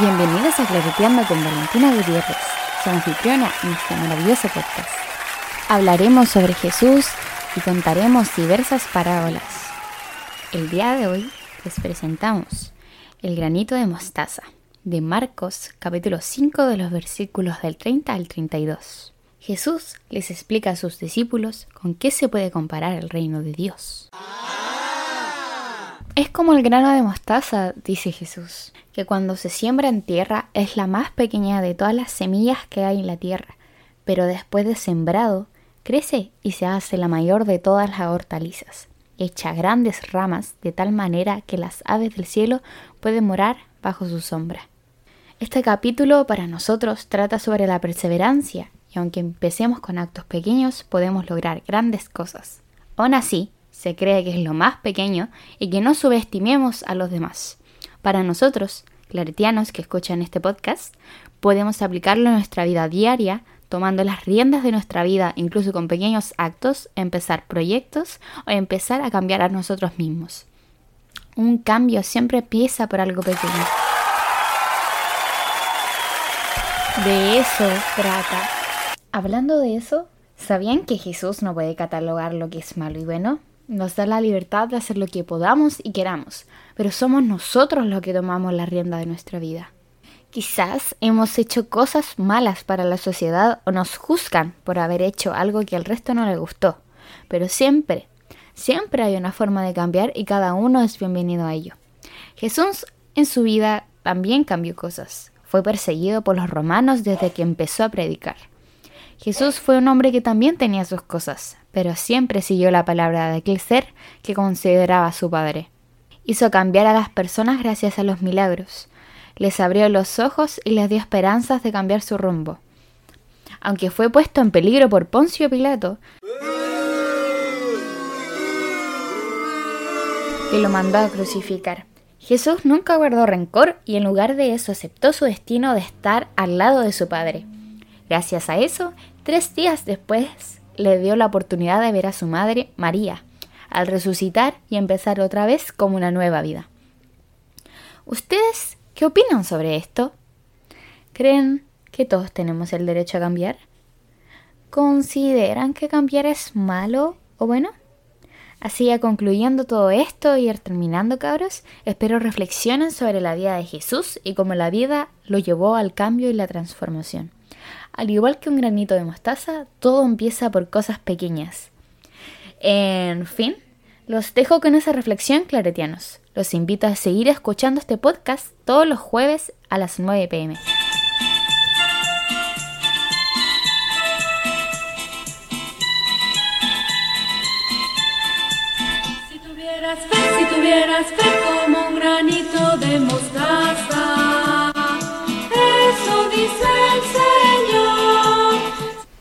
Bienvenidos a Clareteando con Valentina Gutiérrez, su anfitriona en este maravilloso podcast. Hablaremos sobre Jesús y contaremos diversas parábolas. El día de hoy les presentamos el granito de mostaza de Marcos capítulo 5 de los versículos del 30 al 32. Jesús les explica a sus discípulos con qué se puede comparar el reino de Dios. Es como el grano de mostaza, dice Jesús, que cuando se siembra en tierra es la más pequeña de todas las semillas que hay en la tierra, pero después de sembrado, crece y se hace la mayor de todas las hortalizas, echa grandes ramas de tal manera que las aves del cielo pueden morar bajo su sombra. Este capítulo para nosotros trata sobre la perseverancia, y aunque empecemos con actos pequeños, podemos lograr grandes cosas. Aún así, se cree que es lo más pequeño y que no subestimemos a los demás. Para nosotros, claretianos que escuchan este podcast, podemos aplicarlo en nuestra vida diaria, tomando las riendas de nuestra vida, incluso con pequeños actos, empezar proyectos o empezar a cambiar a nosotros mismos. Un cambio siempre empieza por algo pequeño. De eso trata. Hablando de eso, ¿sabían que Jesús no puede catalogar lo que es malo y bueno? Nos da la libertad de hacer lo que podamos y queramos, pero somos nosotros los que tomamos la rienda de nuestra vida. Quizás hemos hecho cosas malas para la sociedad o nos juzgan por haber hecho algo que al resto no le gustó, pero siempre, siempre hay una forma de cambiar y cada uno es bienvenido a ello. Jesús en su vida también cambió cosas. Fue perseguido por los romanos desde que empezó a predicar. Jesús fue un hombre que también tenía sus cosas, pero siempre siguió la palabra de aquel ser que consideraba su padre. Hizo cambiar a las personas gracias a los milagros. Les abrió los ojos y les dio esperanzas de cambiar su rumbo. Aunque fue puesto en peligro por Poncio Pilato, que lo mandó a crucificar. Jesús nunca guardó rencor y en lugar de eso aceptó su destino de estar al lado de su Padre. Gracias a eso, tres días después le dio la oportunidad de ver a su madre, María, al resucitar y empezar otra vez como una nueva vida. ¿Ustedes qué opinan sobre esto? ¿Creen que todos tenemos el derecho a cambiar? ¿Consideran que cambiar es malo o bueno? Así ya concluyendo todo esto y terminando cabros, espero reflexionen sobre la vida de Jesús y cómo la vida lo llevó al cambio y la transformación. Al igual que un granito de mostaza, todo empieza por cosas pequeñas. En fin, los dejo con esa reflexión, claretianos. Los invito a seguir escuchando este podcast todos los jueves a las 9 pm. Si tuvieras fe, si tuvieras fe